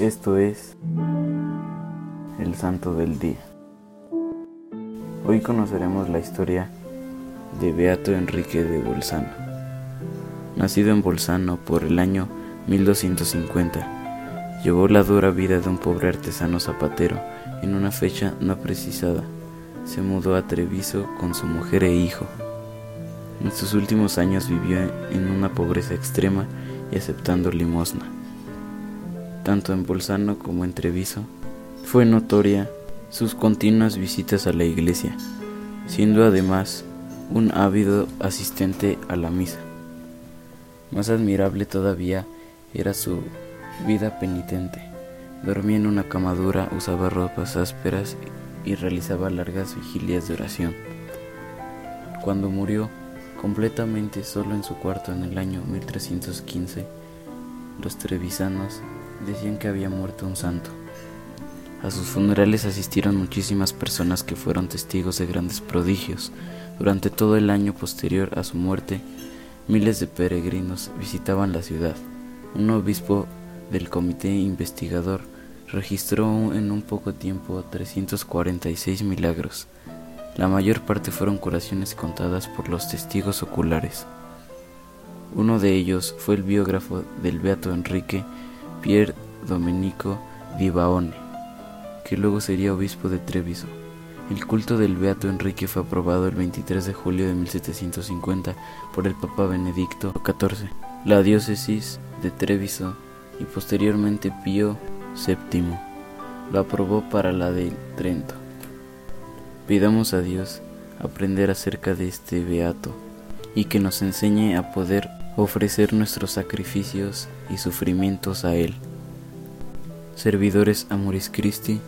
Esto es el Santo del Día. Hoy conoceremos la historia de Beato Enrique de Bolzano. Nacido en Bolzano por el año 1250, llevó la dura vida de un pobre artesano zapatero en una fecha no precisada. Se mudó a Treviso con su mujer e hijo. En sus últimos años vivió en una pobreza extrema y aceptando limosna tanto en Bolzano como en Treviso, fue notoria sus continuas visitas a la iglesia, siendo además un ávido asistente a la misa. Más admirable todavía era su vida penitente. Dormía en una camadura, usaba ropas ásperas y realizaba largas vigilias de oración. Cuando murió completamente solo en su cuarto en el año 1315, los trevisanos decían que había muerto un santo. A sus funerales asistieron muchísimas personas que fueron testigos de grandes prodigios. Durante todo el año posterior a su muerte, miles de peregrinos visitaban la ciudad. Un obispo del comité investigador registró en un poco tiempo 346 milagros. La mayor parte fueron curaciones contadas por los testigos oculares. Uno de ellos fue el biógrafo del Beato Enrique Pier Domenico di Baone, que luego sería obispo de Treviso. El culto del Beato Enrique fue aprobado el 23 de julio de 1750 por el Papa Benedicto XIV. La diócesis de Treviso y posteriormente Pío VII lo aprobó para la de Trento. Pidamos a Dios aprender acerca de este beato y que nos enseñe a poder ofrecer nuestros sacrificios y sufrimientos a Él. Servidores Amoris Christi,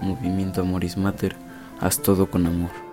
Movimiento Amoris Mater, haz todo con amor.